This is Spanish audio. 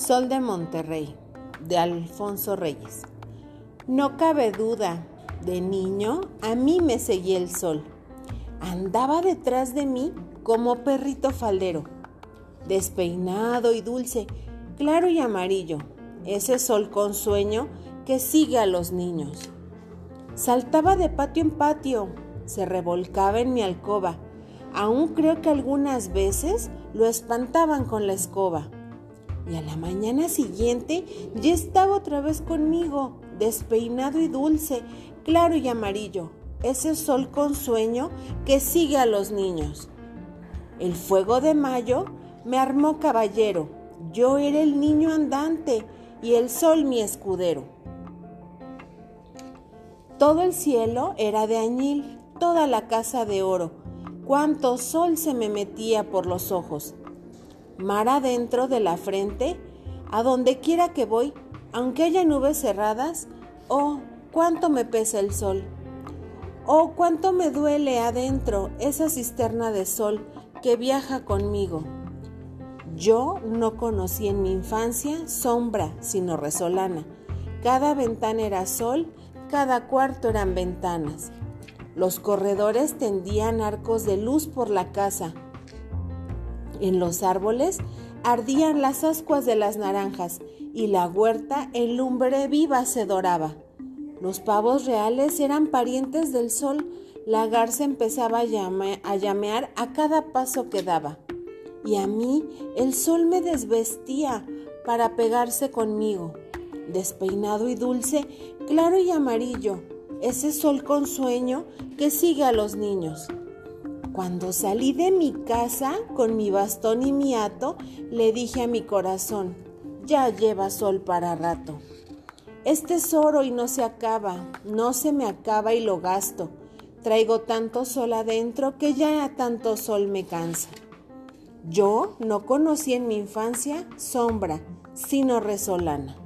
Sol de Monterrey, de Alfonso Reyes. No cabe duda, de niño a mí me seguía el sol. Andaba detrás de mí como perrito faldero, despeinado y dulce, claro y amarillo, ese sol con sueño que sigue a los niños. Saltaba de patio en patio, se revolcaba en mi alcoba. Aún creo que algunas veces lo espantaban con la escoba. Y a la mañana siguiente ya estaba otra vez conmigo, despeinado y dulce, claro y amarillo, ese sol con sueño que sigue a los niños. El fuego de mayo me armó caballero, yo era el niño andante y el sol mi escudero. Todo el cielo era de añil, toda la casa de oro, cuánto sol se me metía por los ojos. Mar adentro de la frente, a donde quiera que voy, aunque haya nubes cerradas, oh, cuánto me pesa el sol. Oh, cuánto me duele adentro esa cisterna de sol que viaja conmigo. Yo no conocí en mi infancia sombra, sino resolana. Cada ventana era sol cada cuarto eran ventanas. Los corredores tendían arcos de luz por la casa. En los árboles ardían las ascuas de las naranjas y la huerta en lumbre viva se doraba. Los pavos reales eran parientes del sol. La garza empezaba a, llamear a cada paso que daba. Y a mí el sol me desvestía para pegarse conmigo despeinado y dulce, claro y amarillo, ese sol con sueño que sigue a los niños. Cuando salí de mi casa con mi bastón y mi hato, le dije a mi corazón, ya lleva sol para rato. Es oro y no se acaba, no se me acaba y lo gasto. Traigo tanto sol adentro que ya tanto sol me cansa. Yo no conocí en mi infancia sombra, sino resolana.